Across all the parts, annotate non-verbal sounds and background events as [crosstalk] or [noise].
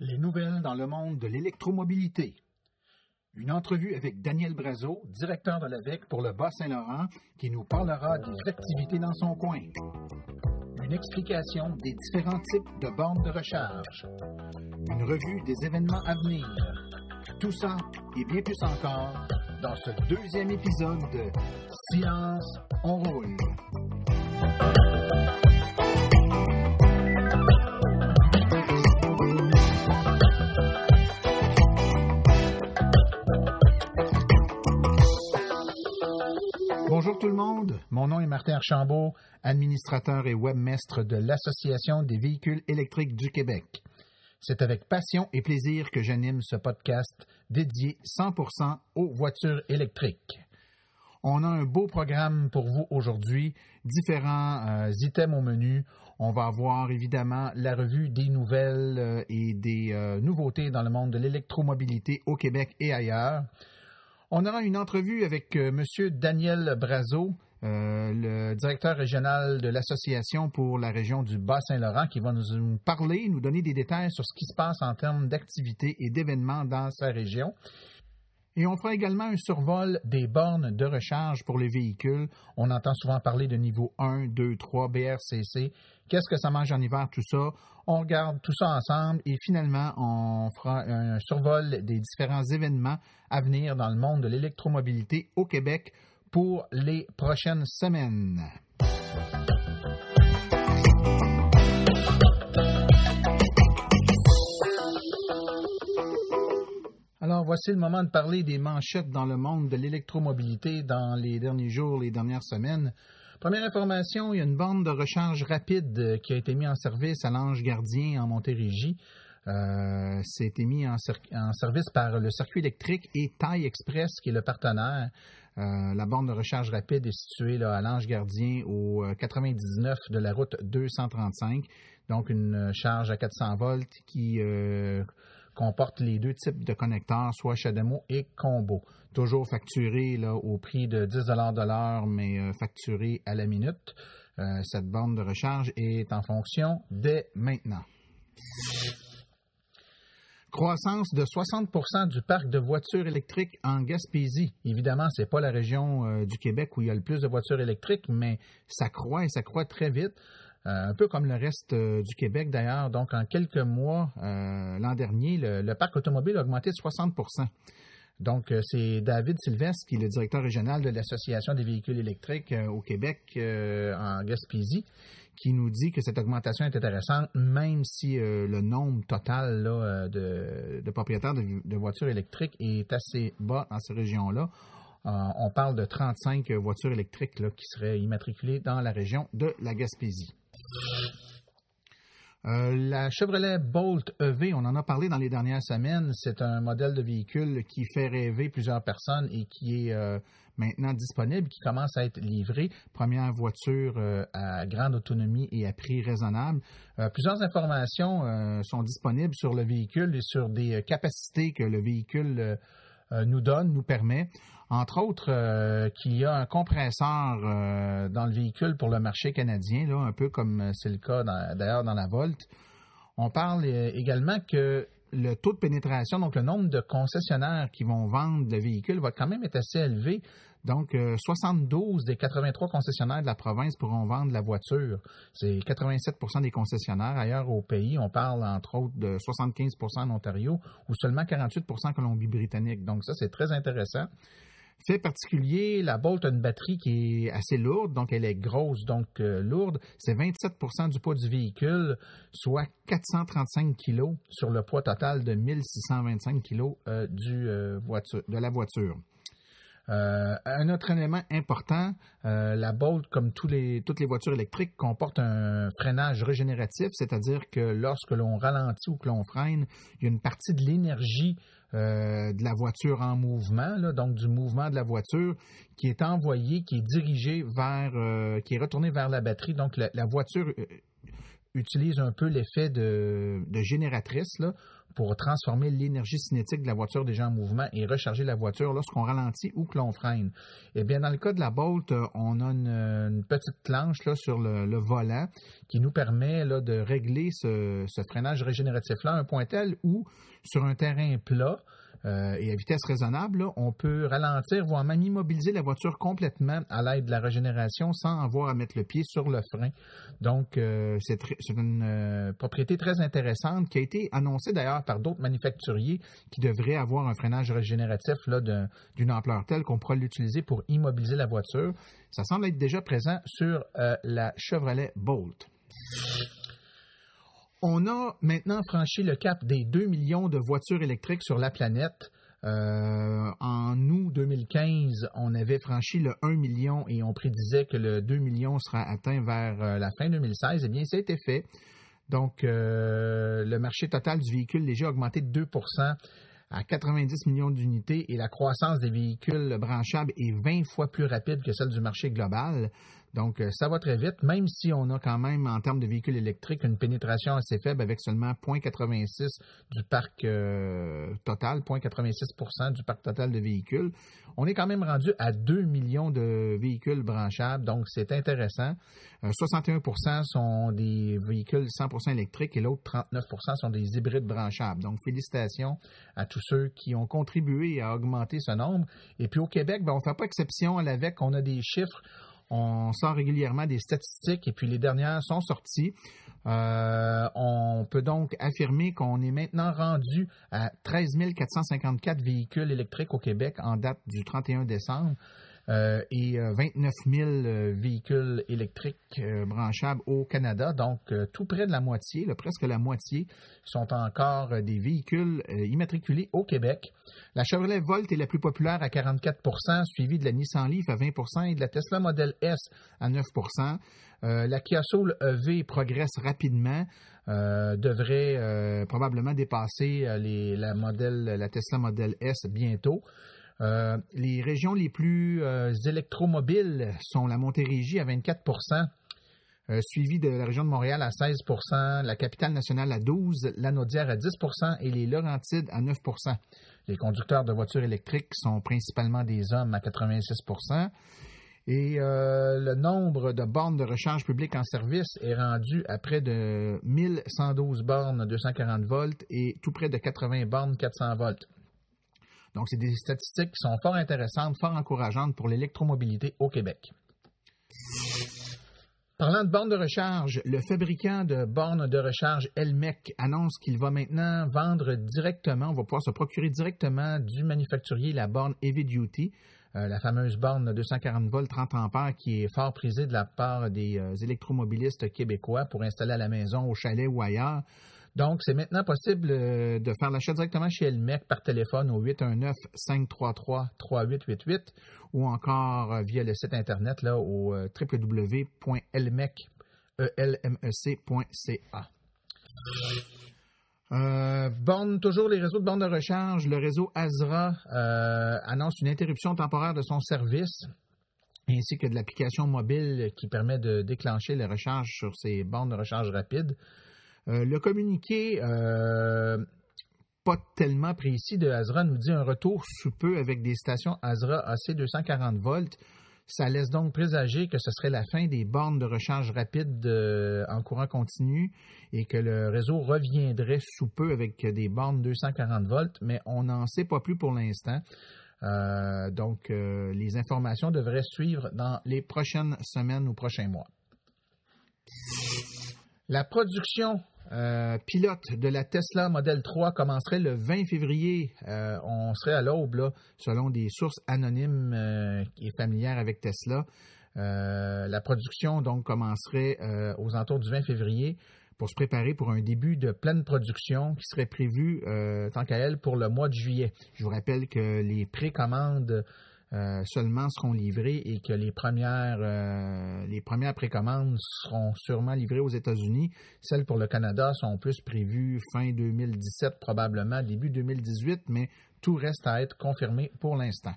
Les nouvelles dans le monde de l'électromobilité. Une entrevue avec Daniel Brazo, directeur de l'AVEC pour le Bas-Saint-Laurent, qui nous parlera des activités dans son coin. Une explication des différents types de bornes de recharge. Une revue des événements à venir. Tout ça et bien plus encore dans ce deuxième épisode de Silence, on roule. Mon nom est Martin Archambault, administrateur et webmestre de l'Association des véhicules électriques du Québec. C'est avec passion et plaisir que j'anime ce podcast dédié 100% aux voitures électriques. On a un beau programme pour vous aujourd'hui, différents euh, items au menu. On va avoir évidemment la revue des nouvelles euh, et des euh, nouveautés dans le monde de l'électromobilité au Québec et ailleurs. On aura une entrevue avec M. Daniel Brazo, euh, le directeur régional de l'Association pour la région du Bas-Saint-Laurent, qui va nous parler, nous donner des détails sur ce qui se passe en termes d'activités et d'événements dans sa région. Et on fera également un survol des bornes de recharge pour les véhicules. On entend souvent parler de niveau 1, 2, 3, BRCC. Qu'est-ce que ça mange en hiver, tout ça? On regarde tout ça ensemble et finalement, on fera un survol des différents événements à venir dans le monde de l'électromobilité au Québec pour les prochaines semaines. Alors, voici le moment de parler des manchettes dans le monde de l'électromobilité dans les derniers jours, les dernières semaines. Première information, il y a une bande de recharge rapide qui a été mise en service à l'Ange Gardien en Montérégie. Euh, été mis en, service par le circuit électrique et Taille Express, qui est le partenaire. Euh, la borne de recharge rapide est située là, à l'Ange Gardien au 99 euh, de la route 235. Donc, une charge à 400 volts qui euh, comporte les deux types de connecteurs, soit CHAdeMO et Combo. Toujours facturé là, au prix de 10 de l'heure, mais euh, facturé à la minute. Euh, cette borne de recharge est en fonction dès maintenant. Croissance de 60% du parc de voitures électriques en Gaspésie. Évidemment, ce n'est pas la région euh, du Québec où il y a le plus de voitures électriques, mais ça croît et ça croît très vite. Euh, un peu comme le reste euh, du Québec d'ailleurs. Donc, en quelques mois, l'an dernier, le, parc automobile a augmenté de 60% donc, c'est David Sylvestre, qui est le directeur régional de l'Association des véhicules électriques au Québec, en Gaspésie, qui nous dit que cette augmentation est intéressante, même si le nombre total de, propriétaires de, voitures électriques est assez bas dans ces régions-là. on parle de 35 voitures électriques qui seraient immatriculées dans la région de la Gaspésie. Euh, la Chevrolet Bolt EV, on en a parlé dans les dernières semaines. C'est un modèle de véhicule qui fait rêver plusieurs personnes et qui est euh, maintenant disponible, qui commence à être livré. Première voiture euh, à grande autonomie et à prix raisonnable. plusieurs informations sont disponibles sur le véhicule et sur des capacités que le véhicule nous donne, nous permet. Entre autres, euh, qu'il y a un compresseur euh, dans le véhicule pour le marché canadien, là, un peu comme euh, c'est le cas d'ailleurs dans la Volt. On parle également que le taux de pénétration, donc le nombre de concessionnaires qui vont vendre le véhicule, va quand même être assez élevé. Donc, 72 des 83 concessionnaires de la province pourront vendre la voiture. C'est 87% des concessionnaires. Ailleurs au pays, on parle entre autres de 75% en Ontario ou seulement 48% en Colombie-Britannique. Donc, ça, c'est très intéressant. Fait particulier, la Bolt a une batterie qui est assez lourde, donc elle est grosse, donc euh, lourde. C'est 27% du poids du véhicule, soit 435 kg sur le poids total de 1625 kg euh, euh, de la voiture. un autre élément important, la Bolt, comme toutes les voitures électriques, comporte un freinage régénératif, c'est-à-dire que lorsque l'on ralentit ou que l'on freine, il y a une partie de l'énergie euh, de la voiture en mouvement, donc du mouvement de la voiture qui est envoyé, qui est dirigé vers, euh, qui est retourné vers la batterie. Donc la, voiture utilise un peu l'effet de, de génératrice là, pour transformer l'énergie cinétique de la voiture déjà en mouvement et recharger la voiture lorsqu'on ralentit ou que l'on freine. Eh bien, dans le cas de la Bolt, euh, on a une, petite planche sur le, volant qui nous permet de régler ce, ce freinage régénératif-là à un point tel où, sur un terrain plat, euh, et à vitesse raisonnable, on peut ralentir, voire même immobiliser la voiture complètement à l'aide de la régénération sans avoir à mettre le pied sur le frein. Donc, euh, c'est une euh, propriété très intéressante qui a été annoncée d'ailleurs par d'autres manufacturiers qui devraient avoir un freinage régénératif d'une ampleur telle qu'on pourra l'utiliser pour immobiliser la voiture. Ça semble être déjà présent sur la Chevrolet Bolt. On a maintenant franchi le cap des 2 millions de voitures électriques sur la planète. Euh, en août 2015, on avait franchi le 1 million et on prédisait que le 2 millions sera atteint vers euh, la fin 2016. Eh bien, ça a été fait. Donc, euh, le marché total du véhicule léger a augmenté de 2% à 90 millions d'unités et la croissance des véhicules branchables est 20 fois plus rapide que celle du marché global. Donc, euh, ça va très vite, même si on a quand même, en termes de véhicules électriques, une pénétration assez faible avec seulement 0,86 du parc euh, total, 0,86% du parc total de véhicules. On est quand même rendu à 2 millions de véhicules branchables, donc c'est intéressant. 61% euh, sont des véhicules 100% électriques et l'autre 39% sont des hybrides branchables. Donc, félicitations à tous ceux qui ont contribué à augmenter ce nombre. Et puis au Québec, ben, on ne fait pas exception à l'AVEC, on a des chiffres on sort régulièrement des statistiques et puis les dernières sont sorties. Euh, on peut donc affirmer qu'on est maintenant rendu à 13 454 véhicules électriques au Québec en date du 31 décembre. Euh, et 29 euh, 000 véhicules électriques branchables au Canada. Donc, tout près de la moitié, presque la moitié, sont encore des véhicules immatriculés au Québec. La Chevrolet Volt est la plus populaire à 44% suivie de la Nissan Leaf à 20% et de la Tesla Model S à 9% la Kia Soul EV progresse rapidement. devrait probablement dépasser la, modèle, la Tesla Model S bientôt. Euh, les régions les plus euh, électromobiles sont la Montérégie à 24% euh, suivi de la région de Montréal à 16% la capitale nationale à 12 la Naudière à 10% et les Laurentides à 9% Les conducteurs de voitures électriques sont principalement des hommes à 86% et le nombre de bornes de recharge publique en service est rendu à près de 1112 bornes 240 volts et tout près de 80 bornes 400 volts. Donc, c'est des statistiques qui sont fort intéressantes, fort encourageantes pour l'électromobilité au Québec. Parlant de bornes de recharge, le fabricant de bornes de recharge Elmec annonce qu'il va maintenant vendre directement, on va pouvoir se procurer directement du manufacturier la borne Heavy Duty, euh, la fameuse borne 240 volts 30 ampères qui est fort prisée de la part des euh, électromobilistes québécois pour installer à la maison, au chalet ou ailleurs. Donc, c'est maintenant possible euh, de faire l'achat directement chez Elmec par téléphone au 819-533-3888 ou encore euh, via le site Internet là, au euh, www.elmec.ca. Euh, toujours les réseaux de bornes de recharge. Le réseau ASRA annonce une interruption temporaire de son service ainsi que de l'application mobile qui permet de déclencher les recharges sur ces bornes de recharge rapide. Euh, le communiqué euh, pas tellement précis de Azra nous dit un retour sous peu avec des stations Azra AC 240 volts. Ça laisse donc présager que ce serait la fin des bornes de recharge rapide euh, en courant continu et que le réseau reviendrait sous peu avec des bornes 240 volts, mais on n'en sait pas plus pour l'instant. donc, les informations devraient suivre dans les prochaines semaines ou prochains mois. La production euh, pilote de la Tesla Model 3 commencerait le 20 février. Euh, on serait à l'aube, selon des sources anonymes euh, et familières avec Tesla. la production donc commencerait aux alentours du 20 février pour se préparer pour un début de pleine production qui serait prévu, tant qu'à elle, pour le mois de juillet. Je vous rappelle que les précommandes euh, seulement seront livrées et que les premières, euh, les précommandes seront sûrement livrées aux États-Unis. Celles pour le Canada sont plus prévues fin 2017, probablement début 2018, mais tout reste à être confirmé pour l'instant.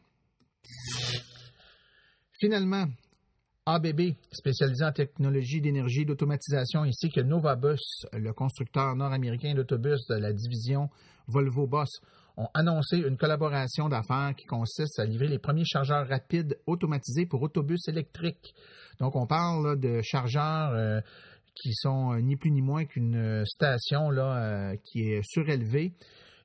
Finalement, ABB, spécialisé en technologie d'énergie d'automatisation, ainsi que Novabus, le constructeur nord-américain d'autobus de la division Volvo Boss, ont annoncé une collaboration d'affaires qui consiste à livrer les premiers chargeurs rapides automatisés pour autobus électriques. Donc, on parle de chargeurs euh, qui sont euh, ni plus ni moins qu'une euh, station qui est surélevée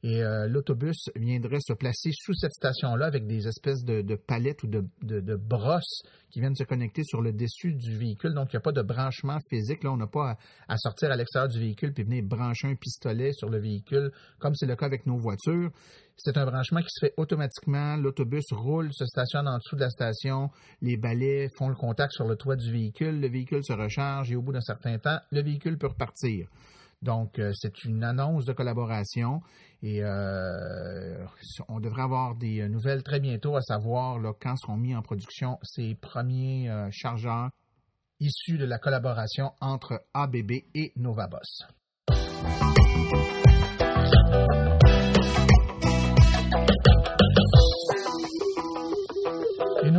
et euh, l'autobus viendrait se placer sous cette station-là avec des espèces de, palettes ou de, brosses qui viennent se connecter sur le dessus du véhicule. Donc, il n'y a pas de branchement physique. Là, on n'a pas à, sortir à l'extérieur du véhicule puis venir brancher un pistolet sur le véhicule, comme c'est le cas avec nos voitures. C'est un branchement qui se fait automatiquement. L'autobus roule, se stationne en dessous de la station. Les balais font le contact sur le toit du véhicule. Le véhicule se recharge et au bout d'un certain temps, le véhicule peut repartir. Donc, euh, c'est une annonce de collaboration et euh, on devrait avoir des nouvelles très bientôt, à savoir quand seront mis en production ces premiers euh, chargeurs issus de la collaboration entre ABB et Novabos.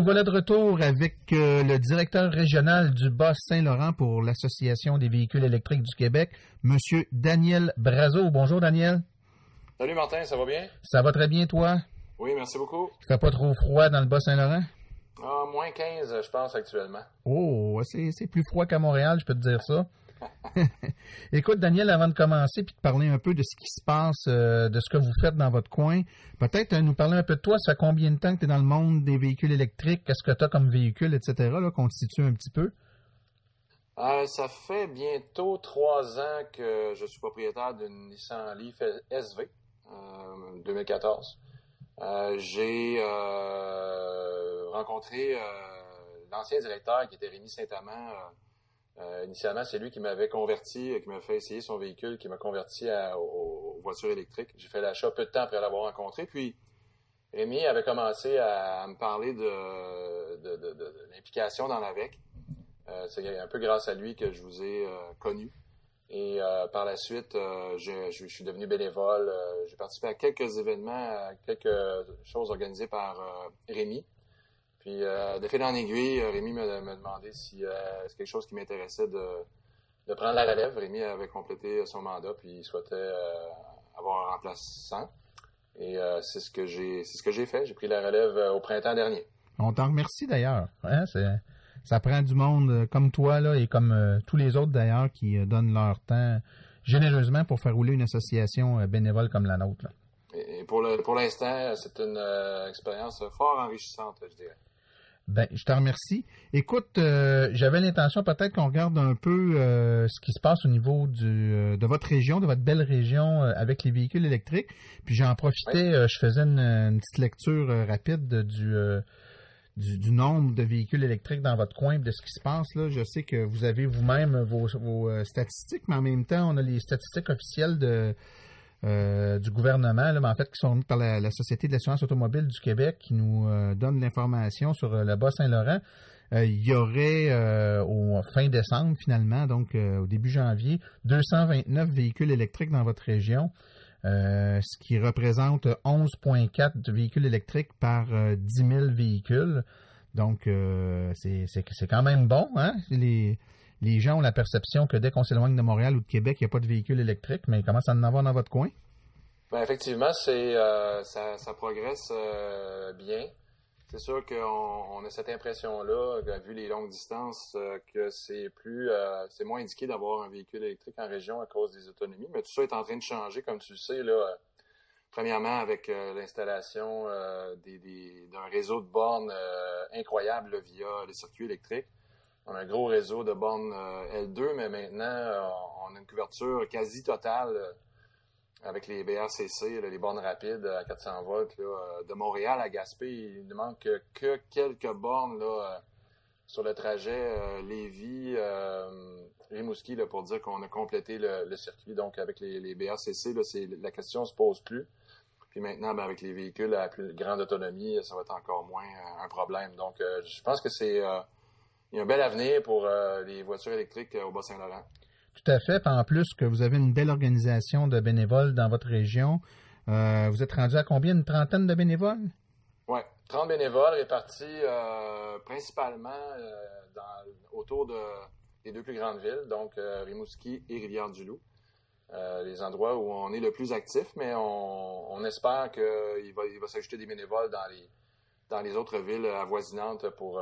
Nous voilà de retour avec euh, le directeur régional du Bas-Saint-Laurent pour l'Association des véhicules électriques du Québec, M. Daniel Brazo. Bonjour, Daniel. Salut, Martin, ça va bien? Ça va très bien, toi? Oui, merci beaucoup. Il fait pas trop froid dans le Bas-Saint-Laurent? Ah, moins 15, je pense, actuellement. Oh, c'est plus froid qu'à Montréal, je peux te dire ça. [laughs] Écoute, Daniel, avant de commencer puis de parler un peu de ce qui se passe, euh, de ce que vous faites dans votre coin, peut-être euh, nous parler un peu de toi. Ça fait combien de temps que tu es dans le monde des véhicules électriques? Qu'est-ce que tu as comme véhicule, etc., là, constitue un petit peu? Euh, ça fait bientôt trois ans que je suis propriétaire d'une Nissan Leaf SV 2014. J'ai rencontré l'ancien directeur qui était Rémi Saint-Amand euh, initialement, c'est lui qui m'avait converti, qui m'a fait essayer son véhicule, qui m'a converti aux, voitures électriques. J'ai fait l'achat peu de temps après l'avoir rencontré. Puis, Rémi avait commencé à, me parler de, l'implication dans l'AVEC. Euh, c'est un peu grâce à lui que je vous ai euh, connu. Et par la suite, je, suis devenu bénévole. j'ai participé à quelques événements, à quelques choses organisées par Rémi. Puis, euh, de fil en aiguille, euh, Rémi m'a demandé si euh, c'est quelque chose qui m'intéressait de, prendre la relève. Rémi avait complété son mandat, puis il souhaitait avoir un remplaçant. Et c'est ce que j'ai c'est ce que j'ai fait. J'ai pris la relève au printemps dernier. On t'en remercie d'ailleurs. Hein? Ça prend du monde comme toi là, et comme tous les autres d'ailleurs qui donnent leur temps généreusement pour faire rouler une association bénévole comme la nôtre. Et pour l'instant, c'est une expérience fort enrichissante, je dirais. Ben, je te remercie. Écoute, euh, j'avais l'intention peut-être qu'on regarde un peu euh, ce qui se passe au niveau du, euh, de votre région, de votre belle région avec les véhicules électriques. Puis j'en profitais, je faisais une, petite lecture rapide du, du, nombre de véhicules électriques dans votre coin, de ce qui se passe. Là. Je sais que vous avez vous-même vos, vos statistiques, mais en même temps, on a les statistiques officielles de euh, du gouvernement, mais en fait, qui sont par la, Société de l'assurance automobile du Québec, qui nous euh, donne l'information sur euh, le Bas-Saint-Laurent. il y aurait au fin décembre, finalement, donc au début janvier, 229 véhicules électriques dans votre région. ce qui représente 11,4 véhicules électriques par 10 000 véhicules. Donc, c'est quand même bon. Hein? Les gens ont la perception que dès qu'on s'éloigne de Montréal ou de Québec, il n'y a pas de véhicule électrique, mais comment ça en avoir dans votre coin? Ben, effectivement, c'est euh, ça, progresse euh, bien. C'est sûr qu'on a cette impression-là, vu les longues distances, euh, que c'est plus c'est moins indiqué d'avoir un véhicule électrique en région à cause des autonomies. Mais tout ça est en train de changer, comme tu le sais, là. Premièrement, avec l'installation d'un réseau de bornes incroyable via les circuits électriques on a un gros réseau de bornes euh, L2, mais maintenant, euh, on a une couverture quasi totale euh, avec les BRCC, les bornes rapides à 400 volts. de Montréal à Gaspé, il ne manque que quelques bornes sur le trajet Lévis-Rimouski pour dire qu'on a complété le, circuit. Donc, avec les, BRCC, la question ne se pose plus. Puis maintenant, ben, avec les véhicules à plus grande autonomie, ça va être encore moins un problème. Donc, je pense que c'est il y a un bel avenir pour euh, les voitures électriques euh, au Bas-Saint-Laurent. Tout à fait. En plus que vous avez une belle organisation de bénévoles dans votre région. Euh, vous êtes rendu à combien? Une trentaine de bénévoles? Oui, 30 bénévoles répartis principalement autour de, des deux plus grandes villes, donc Rimouski et Rivière-du-Loup. les endroits où on est le plus actif, mais on, espère qu'il va, il va s'ajouter des bénévoles dans les, dans les autres villes avoisinantes pour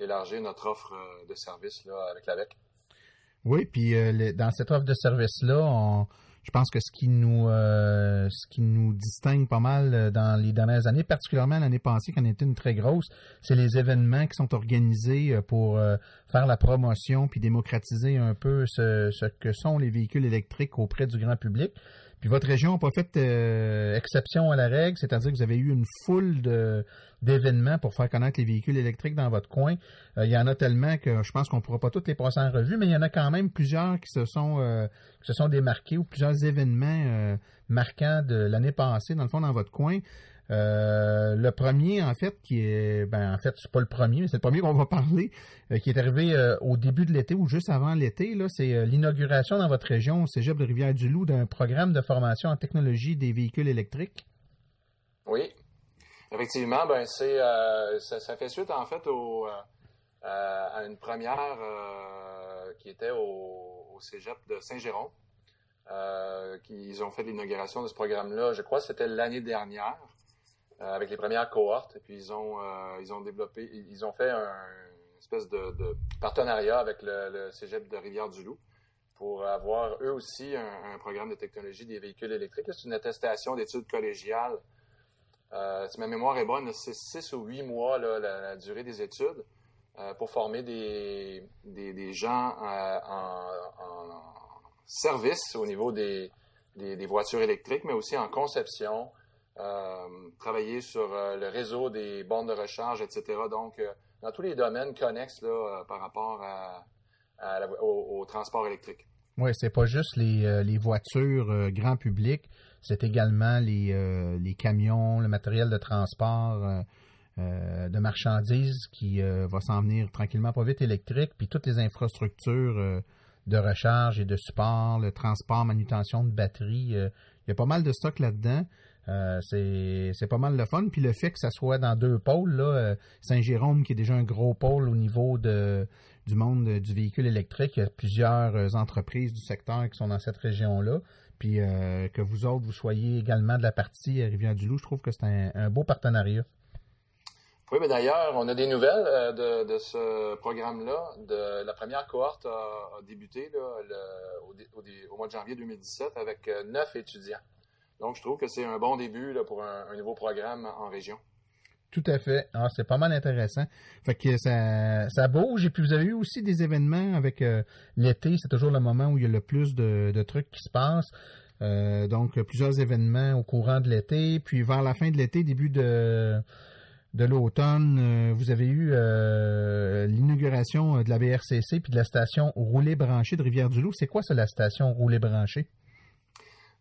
élargir notre offre de services là, avec l'AVEC. Oui, puis euh, dans cette offre de service-là, je pense que ce qui nous euh, ce qui nous distingue pas mal euh, dans les dernières années, particulièrement l'année passée, qui en était une très grosse, c'est les événements qui sont organisés pour faire la promotion puis démocratiser un peu ce, que sont les véhicules électriques auprès du grand public. Puis votre région n'a pas fait exception à la règle, c'est-à-dire que vous avez eu une foule de d'événements pour faire connaître les véhicules électriques dans votre coin. Euh, il y en a tellement que je pense qu'on ne pourra pas toutes les passer en revue, mais il y en a quand même plusieurs qui se sont, euh, qui se sont démarqués ou plusieurs événements euh, marquants de l'année passée, dans le fond, dans votre coin. Le premier, en fait, qui est, ben, en fait, c'est pas le premier, mais c'est le premier qu'on va parler, qui est arrivé au début de l'été ou juste avant l'été. Là, c'est l'inauguration dans votre région, au Cégep de Rivière-du-Loup, d'un programme de formation en technologie des véhicules électriques. Oui, Effectivement, ben c'est euh, ça, fait suite en fait au, euh, à une première euh, qui était au, Cégep de Saint-Jérôme. ils ont fait l'inauguration de ce programme-là, je crois que c'était l'année dernière, avec les premières cohortes. Et puis ils ont ils ont développé, ils ont fait un espèce de, partenariat avec le, Cégep de Rivière-du-Loup pour avoir eux aussi un, programme de technologie des véhicules électriques. C'est une attestation d'études collégiales euh, si ma mémoire est bonne, c'est six ou huit mois la, durée des études euh, pour former des, des, gens euh, en, service au niveau des, des, voitures électriques, mais aussi en conception, travailler sur le réseau des bornes de recharge, etc. Donc, dans tous les domaines connexes là, par rapport au, transport électrique. Oui, c'est pas juste les, voitures grand public, c'est également les, euh, camions, le matériel de transport euh, euh, de marchandises qui va s'en venir tranquillement pas vite électrique, puis toutes les infrastructures de recharge et de support, le transport, manutention de batteries. il y a pas mal de stock là-dedans. C'est pas mal le fun. Puis le fait que ça soit dans deux pôles, là, Saint-Jérôme, qui est déjà un gros pôle au niveau de, du monde du véhicule électrique, il y a plusieurs entreprises du secteur qui sont dans cette région-là puis euh, que vous autres, vous soyez également de la partie Rivière-du-Loup, je trouve que c'est un, beau partenariat. Oui, mais d'ailleurs, on a des nouvelles euh, de, ce programme-là. De, la première cohorte a, débuté au, mois de janvier 2017 avec euh, neuf étudiants. Donc, je trouve que c'est un bon début pour un, nouveau programme en région. Tout à fait. Ah, c'est pas mal intéressant. Fait que ça, ça bouge. Et puis vous avez eu aussi des événements avec euh, l'été. C'est toujours le moment où il y a le plus de, trucs qui se passent. Euh, donc plusieurs événements au courant de l'été. Puis vers la fin de l'été, début de de l'automne, euh, vous avez eu l'inauguration de la BRCC puis de la station roulée branchée de Rivière-du-Loup. C'est quoi ça, la station roulée branchée?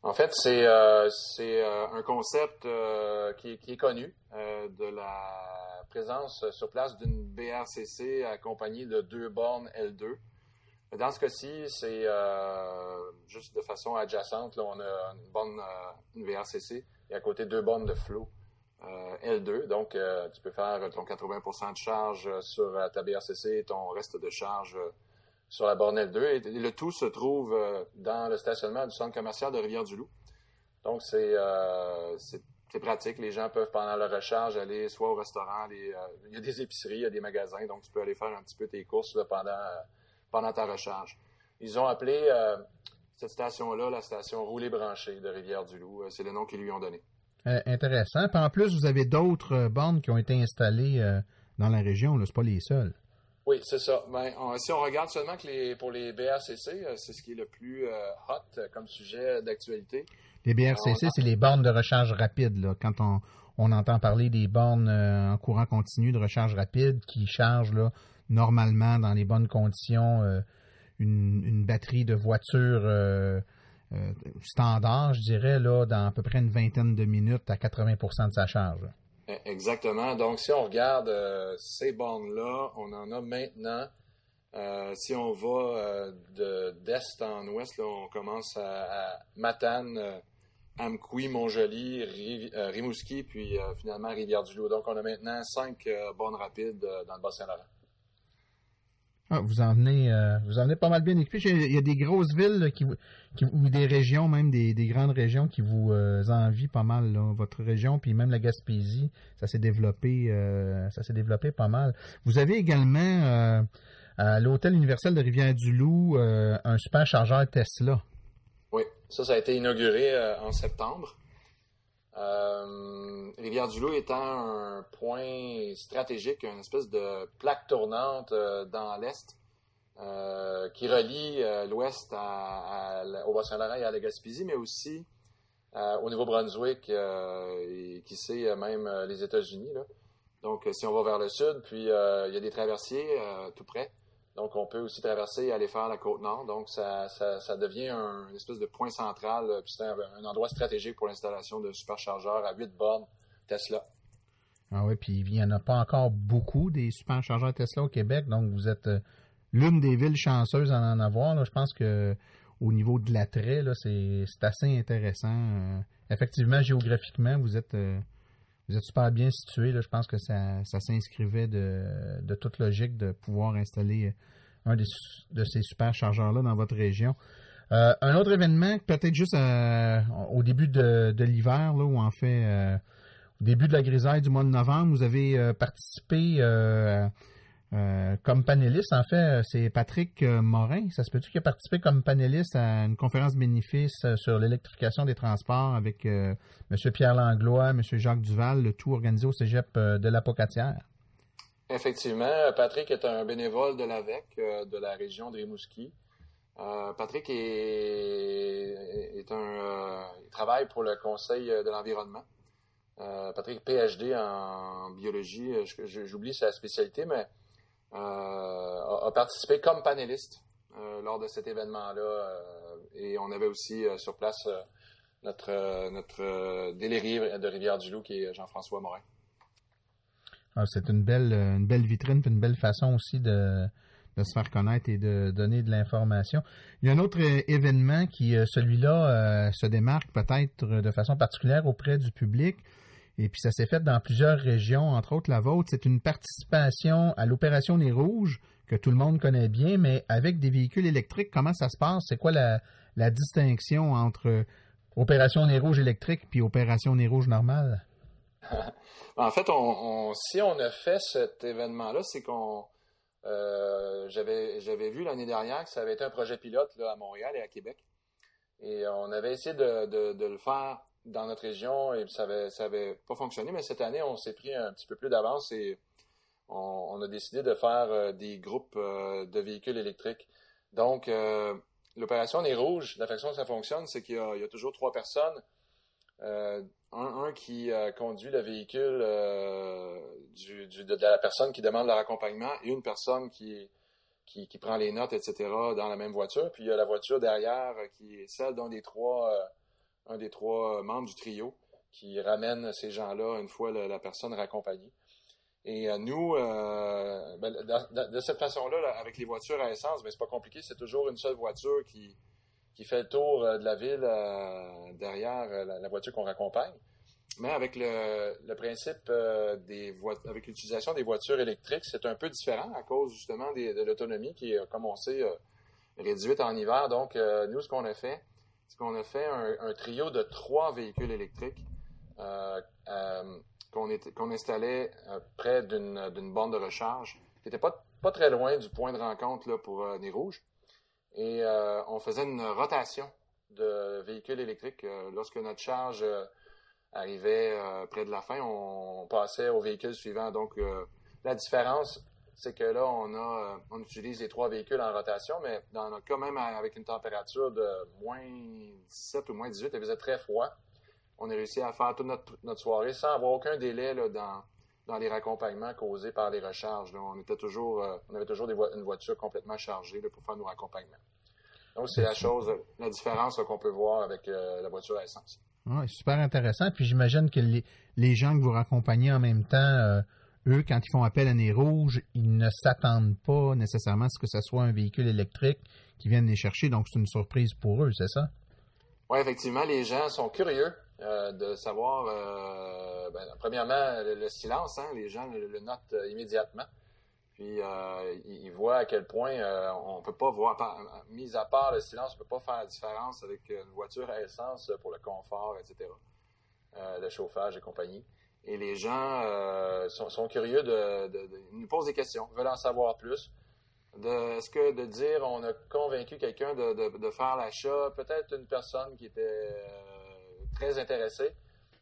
En fait, c'est euh, euh, un concept euh, qui, est connu de la présence sur place d'une BRCC accompagnée de deux bornes L2. Dans ce cas-ci, c'est juste de façon adjacente. Là, on a une borne, une BRCC et à côté deux bornes de flow L2. Donc, tu peux faire ton 80% de charge sur ta BRCC et ton reste de charge sur la borne L2. Et, le tout se trouve euh, dans le stationnement du centre commercial de Rivière-du-Loup. Donc, euh, c'est pratique. Les gens peuvent, pendant leur recharge, aller soit au restaurant, euh, il y a des épiceries, il y a des magasins, donc tu peux aller faire un petit peu tes courses pendant, pendant ta recharge. Ils ont appelé cette station-là la station roulée branchée de Rivière-du-Loup. C'est le nom qu'ils lui ont donné. intéressant. Puis en plus, vous avez d'autres bornes qui ont été installées dans la région. Ce pas les seuls. Oui, c'est ça. Ben, si on regarde seulement que les, pour les BRCC, euh, c'est ce qui est le plus euh, hot comme sujet d'actualité. Les BRCC, c'est les bornes de recharge rapide. Là. Quand on, on entend parler des bornes euh, en courant continu de recharge rapide qui chargent là, normalement dans les bonnes conditions une, une, batterie de voiture standard, je dirais, là, dans à peu près une vingtaine de minutes à 80% de sa charge. Exactement. Donc, si on regarde euh, ces bornes-là, on en a maintenant. Euh, si on va euh, d'est en ouest, on commence à, Matane, Amqui, Montjoli, Rimouski, puis finalement Rivière-du-Loup. Donc, on a maintenant cinq bornes rapides dans le Bas-Saint-Laurent. Ah, vous en venez, euh, vous en venez pas mal bien équipé. Il y a des grosses villes qui, qui, ou des régions, même des, des grandes régions qui vous euh, envient pas mal. Là. Votre région, puis même la Gaspésie, ça s'est développé, euh, ça s'est développé pas mal. Vous avez également euh, à l'hôtel universel de Rivière-du-Loup un super chargeur Tesla. Oui, ça, ça a été inauguré en septembre. Euh, Rivière-du-Loup étant un point stratégique, une espèce de plaque tournante euh, dans l'est euh, qui relie l'ouest au Bas-Saint-Laurent et à la Gaspésie, mais aussi au Nouveau-Brunswick et qui sait même les États-Unis. Donc, si on va vers le sud, puis il y a des traversiers tout près. Donc, on peut aussi traverser et aller faire la côte nord. Donc, ça, ça, devient un, une espèce de point central. Puis c'est un, endroit stratégique pour l'installation de superchargeurs à 8 bornes Tesla. Ah oui, puis il n'y en a pas encore beaucoup des superchargeurs Tesla au Québec. Donc, vous êtes euh, l'une des villes chanceuses à en avoir. Je pense que au niveau de l'attrait, c'est assez intéressant. Euh, effectivement, géographiquement, vous êtes euh, vous êtes super bien situé. Je pense que ça, s'inscrivait de, toute logique de pouvoir installer un de ces super chargeurs-là dans votre région. Euh, un autre événement, peut-être juste euh, au début de, l'hiver, où en fait, euh, au début de la grisaille du mois de novembre, vous avez participé euh, comme panéliste, en fait, euh, c'est Patrick euh, Morin. Ça se peut-tu qu'il a participé comme panéliste à une conférence bénéfice sur l'électrification des transports avec M. Pierre Langlois, M. Jacques Duval, le tout organisé au cégep de l'Apocatière? Effectivement, Patrick est un bénévole de l'AVEC, de la région de Rimouski. Patrick est, un, il travaille pour le Conseil de l'environnement. Patrick, PhD en biologie, j'oublie sa spécialité, mais euh, a, participé comme panéliste euh, lors de cet événement-là. Euh, et on avait aussi sur place notre, notre délégué de Rivière-du-Loup qui est Jean-François Morin. Ah, c'est une belle, une belle vitrine, une belle façon aussi de, de se faire connaître et de donner de l'information. Il y a un autre événement qui, celui-là, se démarque peut-être de façon particulière auprès du public. Et puis ça s'est fait dans plusieurs régions, entre autres la vôtre. C'est une participation à l'opération Nez Rouge que tout le monde connaît bien, mais avec des véhicules électriques, comment ça se passe? C'est quoi la, distinction entre opération Nez Rouge électrique puis opération Nez Rouge normale? [laughs] en fait, si on a fait cet événement-là, c'est qu'on euh, j'avais vu l'année dernière que ça avait été un projet pilote à Montréal et à Québec. Et on avait essayé de le faire dans notre région et ça avait, pas fonctionné, mais cette année, on s'est pris un petit peu plus d'avance et on, a décidé de faire euh, des groupes euh, de véhicules électriques. Donc, euh, l'opération des rouges, la façon dont ça fonctionne, c'est qu'il y, a toujours trois personnes. un, qui conduit le véhicule de, la personne qui demande leur accompagnement et une personne qui, qui, qui, prend les notes, etc., dans la même voiture. Puis il y a la voiture derrière qui est celle d'un des trois un des trois membres du trio qui ramène ces gens-là une fois la, personne raccompagnée. Et euh, nous, euh, ben, de, cette façon-là, avec les voitures à essence, ben, c'est pas compliqué, c'est toujours une seule voiture qui, fait le tour euh, de la ville derrière la, voiture qu'on raccompagne. Mais avec le, principe des avec l'utilisation des voitures électriques, c'est un peu différent à cause justement de l'autonomie qui est, comme on réduite en hiver. Donc, nous, ce qu'on a fait, c'est qu'on a fait un, trio de trois véhicules électriques euh, euh, qu'on installait euh, près d'une borne de recharge qui n'était pas, très loin du point de rencontre là, pour les rouges. Et on faisait une rotation de véhicules électriques. lorsque notre charge arrivait près de la fin, on passait au véhicule suivant. Donc, la différence, c'est que là, on a, euh, on utilise les trois véhicules en rotation, mais dans notre cas, même avec une température de moins 17 ou moins 18, il faisait très froid. On a réussi à faire toute notre, soirée sans avoir aucun délai dans, dans les raccompagnements causés par les recharges. On était toujours, euh, on avait toujours une voiture complètement chargée pour faire nos raccompagnements. Donc, c'est la chose, la différence qu'on peut voir avec euh, la voiture à essence. Oui, super intéressant. Puis j'imagine que les, les, gens que vous raccompagnez en même temps eux, quand ils font appel à nez rouge, ils ne s'attendent pas nécessairement à ce que ce soit un véhicule électrique qui vienne les chercher. Donc, c'est une surprise pour eux, c'est ça? Oui, effectivement, les gens sont curieux de savoir, ben, premièrement, le, silence, hein, les gens le notent immédiatement. Puis euh, il, voit à quel point euh, on peut pas voir, mis à part le silence, on peut pas faire la différence avec une voiture à essence pour le confort, etc. Euh, le chauffage et compagnie. Et les gens euh, sont, curieux de, de, nous posent des questions, veulent en savoir plus. Est-ce que de dire on a convaincu quelqu'un de, de, faire l'achat, peut-être une personne qui était très intéressée.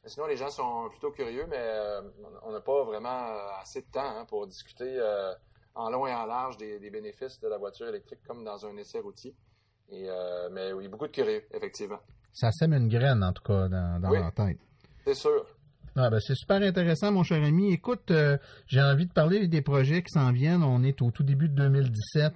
Sinon, les gens sont plutôt curieux, mais on n'a pas vraiment assez de temps hein, pour discuter en long et en large des, bénéfices de la voiture électrique comme dans un essai routier. Et, euh, mais oui, beaucoup de curieux, effectivement. Ça sème une graine, en tout cas, dans, dans leur tête. C'est sûr. Ah ben c'est super intéressant, mon cher ami. Écoute, euh, j'ai envie de parler des projets qui s'en viennent. On est au tout début de 2017.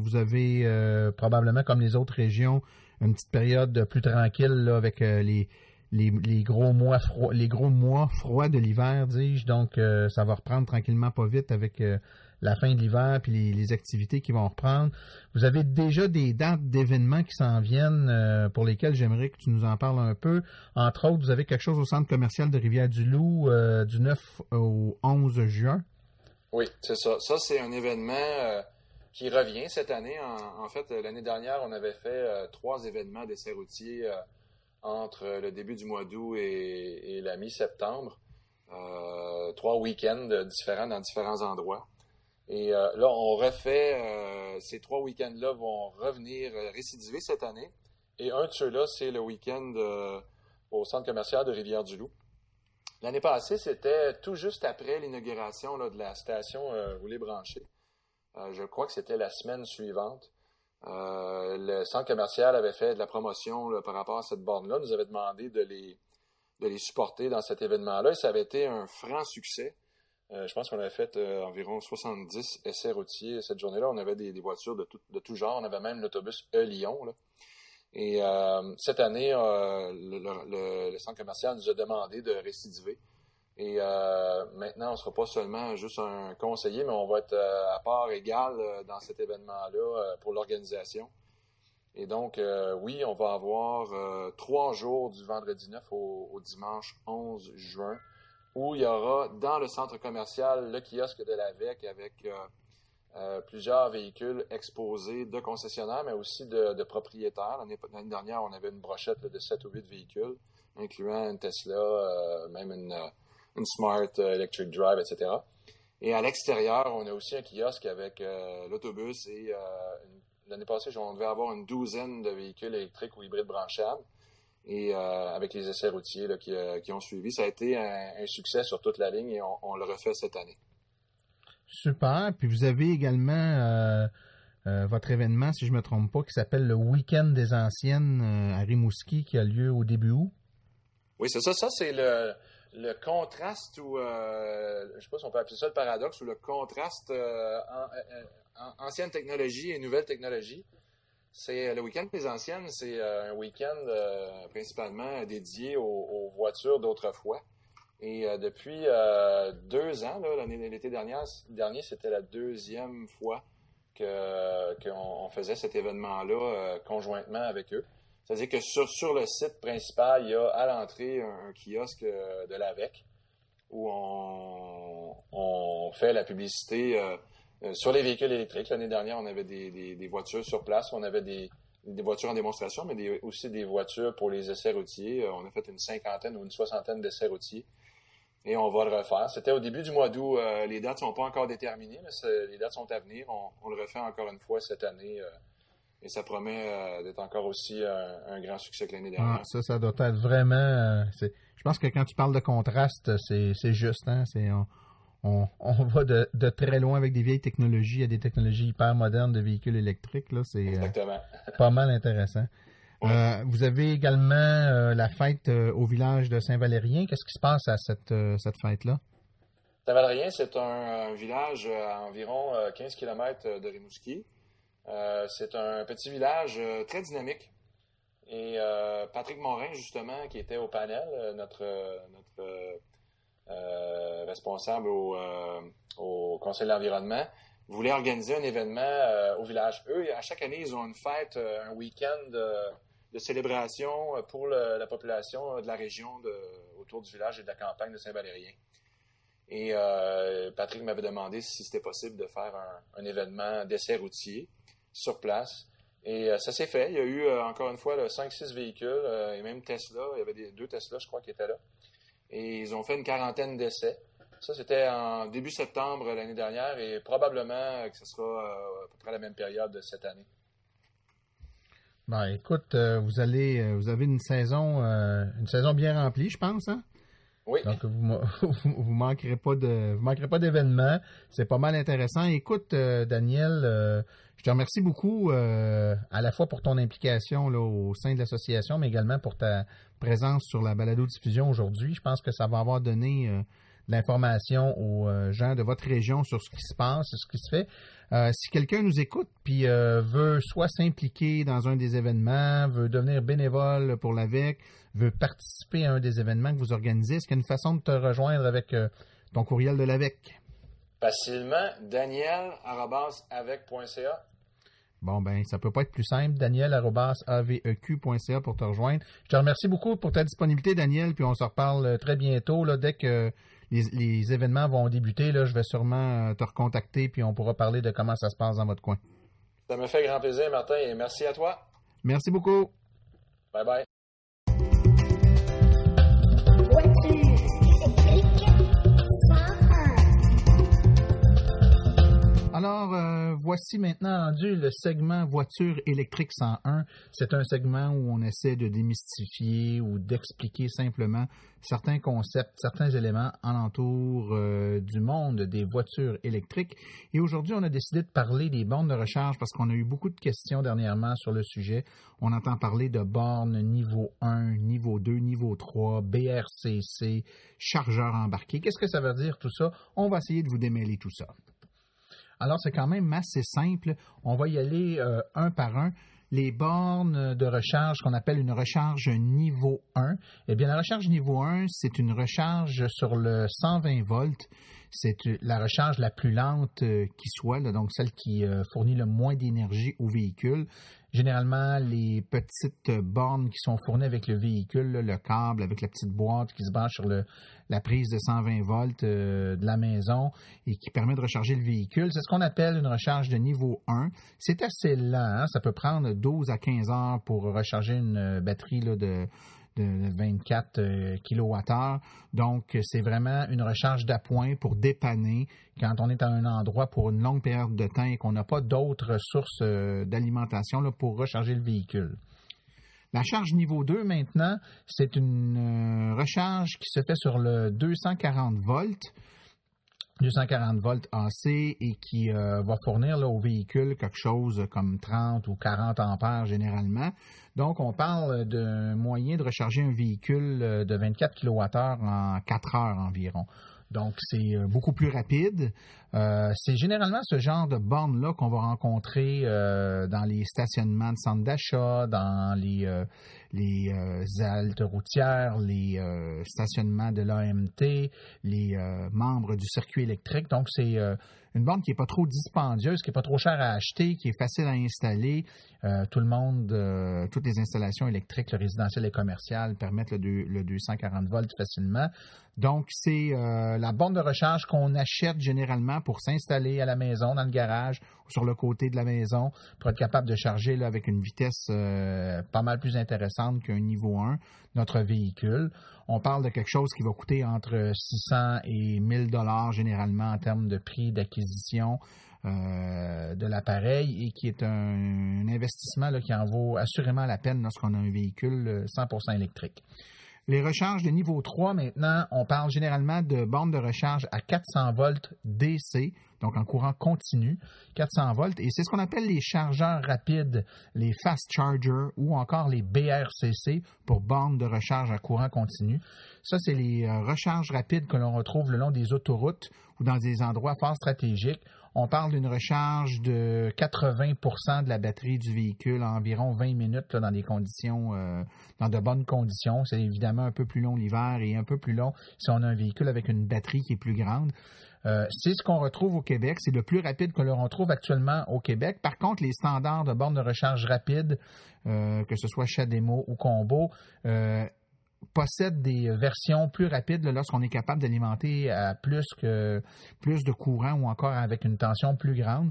vous avez euh, probablement, comme les autres régions, une petite période plus tranquille avec les, les, gros mois froids, les gros mois froids de l'hiver, dis-je. Donc, ça va reprendre tranquillement, pas vite, avec la fin de l'hiver puis les, activités qui vont reprendre. Vous avez déjà des dates d'événements qui s'en viennent euh, pour lesquels j'aimerais que tu nous en parles un peu. Entre autres, vous avez quelque chose au centre commercial de Rivière-du-Loup euh, du 9 au 11 juin. Oui, c'est ça. Ça, c'est un événement euh, qui revient cette année. En, fait, l'année dernière, on avait fait trois événements d'essais routiers entre le début du mois d'août et, la mi-septembre. trois week-ends différents dans différents endroits. Et euh, là, on refait, euh, ces trois week-ends-là vont revenir euh, récidiver cette année. Et un de ceux-là, c'est le week-end au centre commercial de Rivière-du-Loup. L'année passée, c'était tout juste après l'inauguration de la station roulée branchée. je crois que c'était la semaine suivante. Le centre commercial avait fait de la promotion par rapport à cette borne-là, nous avait demandé de les, de les supporter dans cet événement-là et ça avait été un franc succès. Euh, je pense qu'on avait fait euh, environ 70 essais routiers cette journée-là. On avait des, voitures de tout, de tout, genre. On avait même l'autobus E-Lyon. Et euh, cette année, le, centre commercial nous a demandé de récidiver. Et maintenant, on ne sera pas seulement juste un conseiller, mais on va être à part égale dans cet événement-là pour l'organisation. Et donc, oui, on va avoir trois jours du vendredi 9 au dimanche 11 juin où il y aura dans le centre commercial le kiosque de la VEC avec euh, euh, plusieurs véhicules exposés de concessionnaires, mais aussi de, propriétaires. L'année dernière, on avait une brochette de 7 ou 8 véhicules, incluant une Tesla, euh, même une, Smart Electric Drive, etc. Et à l'extérieur, on a aussi un kiosque avec l'autobus et l'année passée, on devait avoir une douzaine de véhicules électriques ou hybrides branchables et euh, avec les essais routiers euh, qui, ont suivi. Ça a été un, succès sur toute la ligne et on, le refait cette année. Super. Puis vous avez également euh, votre événement, si je ne me trompe pas, qui s'appelle le Week-end des Anciennes à Rimouski qui a lieu au début août. Oui, c'est ça. Ça, c'est le, contraste ou, je ne sais pas si on peut appeler ça le paradoxe, ou le contraste ancienne technologie et nouvelle technologie. C'est le week-end des anciennes, c'est euh, un week-end euh, principalement dédié aux, voitures d'autrefois. Et euh, depuis deux ans, l'été dernier, dernier c'était la deuxième fois qu'on faisait cet événement-là conjointement avec eux. C'est-à-dire que sur, le site principal, il y a à l'entrée un, kiosque de l'AVEC où on, fait la publicité euh, sur les véhicules électriques, l'année dernière, on avait des, voitures sur place, on avait des, voitures en démonstration, mais aussi des voitures pour les essais routiers. Euh, on a fait une cinquantaine ou une soixantaine d'essais routiers et on va le refaire. C'était au début du mois d'août. Euh, les dates sont pas encore déterminées, mais les dates sont à venir. On, le refait encore une fois cette année et ça promet d'être encore aussi un, grand succès que l'année dernière. Ah, ça, ça doit être vraiment. je pense que quand tu parles de contraste, c'est juste. Hein? on, va de, très loin avec des vieilles technologies à des technologies hyper modernes de véhicules électriques. Là, c'est euh, pas mal intéressant. Euh, vous avez également euh, la fête au village de Saint-Valérien. Qu'est-ce qui se passe à cette, cette fête-là? Saint-Valérien, c'est un, village à environ 15 km de Rimouski. C'est un petit village très dynamique. Et Patrick Morin, justement, qui était au panel, notre, euh, responsable au, euh, Conseil de l'environnement, voulaient organiser un événement euh, au village. Eux, à chaque année, ils ont une fête, un week-end de célébration pour la population de la région autour du village et de la campagne de Saint-Valérien. Et Patrick m'avait demandé si c'était possible de faire un, un événement d'essai routier sur place. Et ça s'est fait. Il y a eu, encore une fois, 5-6 véhicules et même Tesla. Il y avait des, deux Tesla, je crois, qui étaient là. Et ils ont fait une quarantaine d'essais. Ça, c'était en début septembre l'année dernière et probablement que ce sera euh, à peu près la même période de cette année. Ben, écoute, euh, vous allez, euh, vous avez une saison, une saison bien remplie, je pense, hein? Oui. Donc [laughs] vous, vous, manquerez pas de, vous manquerez pas d'événements. C'est pas mal intéressant. Écoute, Daniel, je te remercie beaucoup à la fois pour ton implication au sein de l'association, mais également pour ta présence sur la balado diffusion aujourd'hui. Je pense que ça va avoir donné l'information aux euh, gens de votre région sur ce qui se passe, ce qui se fait. Euh, si quelqu'un nous écoute puis euh, veut soit s'impliquer dans un des événements, veut devenir bénévole pour l'AVEC, veut participer à un des événements que vous organisez, est-ce qu'il y a une façon de te rejoindre avec ton courriel de l'AVEC? Facilement, daniel.avec.ca. Bon, ben, ça peut pas être plus simple. Daniel.aveq.ca pour te rejoindre. Je te remercie beaucoup pour ta disponibilité, Daniel, puis on se reparle très bientôt, là, dès que les, événements vont débuter, là, je vais sûrement euh, te recontacter puis on pourra parler de comment ça se passe dans votre coin. Ça me fait grand plaisir, Martin, et merci à toi. Merci beaucoup. Bye bye. Alors, euh, voici maintenant rendu le segment voiture électrique 101. C'est un segment où on essaie de démystifier ou d'expliquer simplement certains concepts, certains éléments alentour euh, du monde des voitures électriques. Et aujourd'hui, on a décidé de parler des bornes de recharge parce qu'on a eu beaucoup de questions dernièrement sur le sujet. On entend parler de bornes niveau 1, niveau 2, niveau 3, BRCC, chargeur embarqué. Qu'est-ce que ça veut dire tout ça? On va essayer de vous démêler tout ça. Alors, c'est quand même assez simple. On va y aller euh, un par un. Les bornes de recharge qu'on appelle une recharge niveau 1. Eh bien, la recharge niveau 1, c'est une recharge sur le 120 volts. C'est la recharge la plus lente euh, qui soit, donc celle qui euh, fournit le moins d'énergie au véhicule. Généralement, les petites bornes qui sont fournies avec le véhicule, le câble avec la petite boîte qui se branche sur la prise de 120 volts euh, de la maison et qui permet de recharger le véhicule, c'est ce qu'on appelle une recharge de niveau 1. C'est assez lent, hein. ça peut prendre 12 à 15 heures pour recharger une batterie de de 24 euh, kWh. Donc, c'est vraiment une recharge d'appoint pour dépanner quand on est à un endroit pour une longue période de temps et qu'on n'a pas d'autres sources euh, d'alimentation pour recharger le véhicule. La charge niveau 2 maintenant, c'est une euh, recharge qui se fait sur le 240 volts. 240 volts AC et qui va fournir au véhicule quelque chose comme 30 ou 40 ampères généralement. Donc, on parle d'un moyen de recharger un véhicule euh, de 24 kWh en 4 heures environ. Donc, c'est euh, beaucoup plus rapide. Euh, c'est généralement ce genre de borne-là qu'on va rencontrer dans les stationnements de centres d'achat, dans les, les haltes routières, les stationnements de l'AMT, les membres du circuit électrique. Donc, c'est une borne qui n'est pas trop dispendieuse, qui n'est pas trop chère à acheter, qui est facile à installer. Euh, tout le monde, euh, toutes les installations électriques, le résidentiel et commercial permettent le, 240 volts facilement. Donc, c'est euh, la borne de recharge qu'on achète généralement pour s'installer à la maison, dans le garage ou sur le côté de la maison, pour être capable de charger avec une vitesse pas mal plus intéressante qu'un niveau 1 notre véhicule. On parle de quelque chose qui va coûter entre 600 et 1000 dollars généralement en termes de prix d'acquisition. Euh, de l'appareil et qui est un, investissement qui en vaut assurément la peine lorsqu'on a un véhicule 100% électrique. Les recharges de niveau 3, maintenant, on parle généralement de bornes de recharge à 400 volts DC, donc en courant continu, 400 volts, et c'est ce qu'on appelle les chargeurs rapides, les fast chargers ou encore les BRCC pour bornes de recharge à courant continu. Ça, c'est les euh, recharges rapides que l'on retrouve le long des autoroutes ou dans des endroits fort stratégiques On parle d'une recharge de 80% de la batterie du véhicule en environ 20 minutes dans des conditions, euh, dans de bonnes conditions. C'est évidemment un peu plus long l'hiver et un peu plus long si on a un véhicule avec une batterie qui est plus grande. Euh, c'est ce qu'on retrouve au Québec. C'est le plus rapide que l'on retrouve actuellement au Québec. Par contre, les standards de bornes de recharge rapide, euh, que ce soit Chademo ou Combo, possèdent des versions plus rapides lorsqu'on est capable d'alimenter à plus que plus de courant ou encore avec une tension plus grande.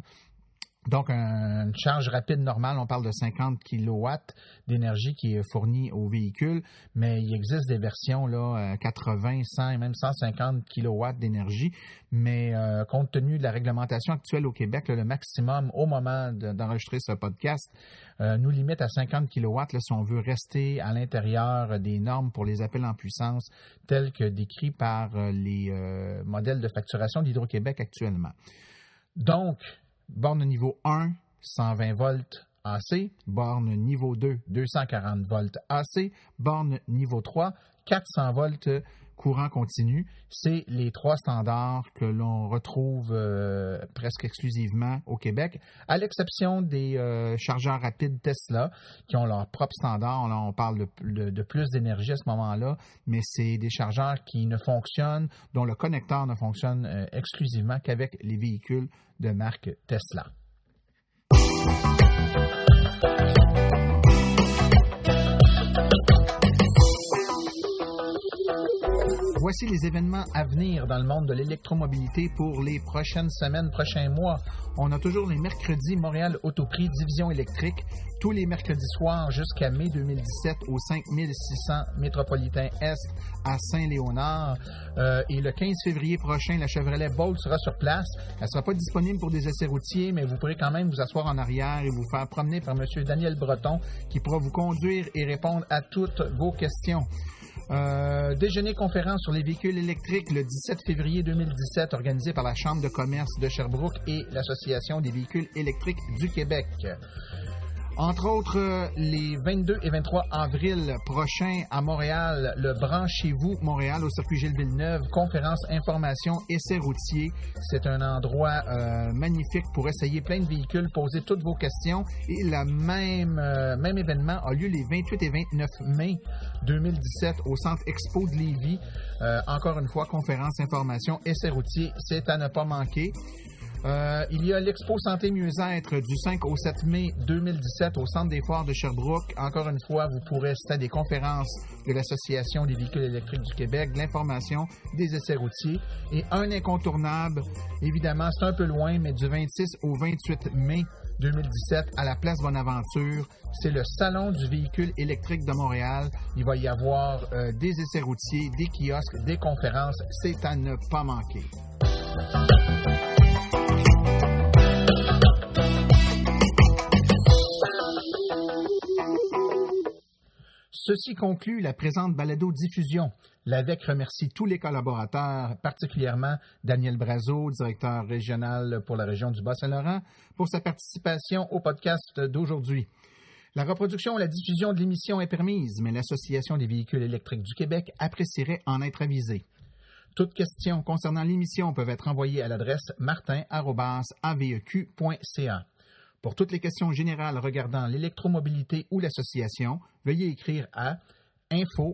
Donc, une charge rapide normale, on parle de 50 kW d'énergie qui est fournie au véhicule, mais il existe des versions là 80, 100 et même 150 kW d'énergie. Mais euh, compte tenu de la réglementation actuelle au Québec, le maximum au moment d'enregistrer ce podcast euh, nous limite à 50 kW si on veut rester à l'intérieur des normes pour les appels en puissance tels que décrits par euh, les modèles de facturation d'Hydro-Québec actuellement. Donc, borne niveau 1, 120 volts AC, borne niveau 2, 240 volts AC, borne niveau 3, 400 volts courant continu. C'est les trois standards que l'on retrouve euh, presque exclusivement au Québec, à l'exception des euh, chargeurs rapides Tesla qui ont leur propre standard. Là, on parle de, plus d'énergie à ce moment-là, mais c'est des chargeurs qui ne fonctionnent, dont le connecteur ne fonctionne euh, exclusivement qu'avec les véhicules de marque Tesla. Voici les événements à venir dans le monde de l'électromobilité pour les prochaines semaines, prochains mois. On a toujours les mercredis Montréal Autoprix Division électrique, tous les mercredis soirs jusqu'à mai 2017 au 5600 Métropolitain Est à Saint-Léonard. Euh, et le 15 février prochain, la Chevrolet Bolt sera sur place. Elle ne sera pas disponible pour des essais routiers, mais vous pourrez quand même vous asseoir en arrière et vous faire promener par M. Daniel Breton qui pourra vous conduire et répondre à toutes vos questions. Euh, déjeuner conférence sur les véhicules électriques le 17 février 2017 organisé par la Chambre de commerce de Sherbrooke et l'Association des véhicules électriques du Québec. Entre autres, euh, les 22 et 23 avril prochains à Montréal, le Branchez-vous Montréal au circuit Gilles Villeneuve, conférence information essai routier. C'est un endroit euh, magnifique pour essayer plein de véhicules, poser toutes vos questions. Et le même, euh, même événement a lieu les 28 et 29 mai 2017 au Centre Expo de Lévis. encore une fois, conférence information essai routier, c'est à ne pas manquer. Euh, il y a l'Expo Santé Mieux-être du 5 au 7 mai 2017 au Centre des Foires de Sherbrooke. Encore une fois, vous pourrez assister à des conférences de l'Association des véhicules électriques du Québec, de l'information, des essais routiers. Et un incontournable, évidemment, c'est un peu loin, mais du 26 au 28 mai 2017 à la place Bonaventure. C'est le Salon du véhicule électrique de Montréal. Il va y avoir euh, des essais routiers, des kiosques, des conférences. C'est à ne pas manquer. Ceci conclut la présente balado-diffusion. L'AVEC remercie tous les collaborateurs, particulièrement Daniel Brazo, directeur régional pour la région du Bas-Saint-Laurent, pour sa participation au podcast d'aujourd'hui. La reproduction ou la diffusion de l'émission est permise, mais l'Association des véhicules électriques du Québec apprécierait en être avisée. Toutes questions concernant l'émission peuvent être envoyées à l'adresse martin.aveq.ca. Pour toutes les questions générales regardant l'électromobilité ou l'association, veuillez écrire à info.aveq.ca.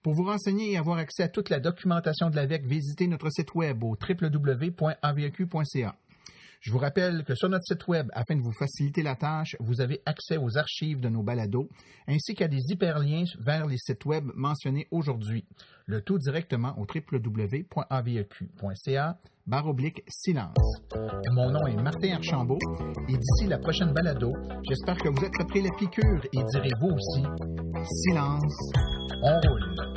Pour vous renseigner et avoir accès à toute la documentation de l'AVEC, visitez notre site web au www.aveq.ca. Je vous rappelle que sur notre site web, afin de vous faciliter la tâche, vous avez accès aux archives de nos balados, ainsi qu'à des hyperliens vers les sites web mentionnés aujourd'hui. Le tout directement au www.aveq.ca barre oblique silence. Mon nom est Martin Archambault et d'ici la prochaine balado, j'espère que vous êtes pris la piqûre et direz vous aussi silence, on roule.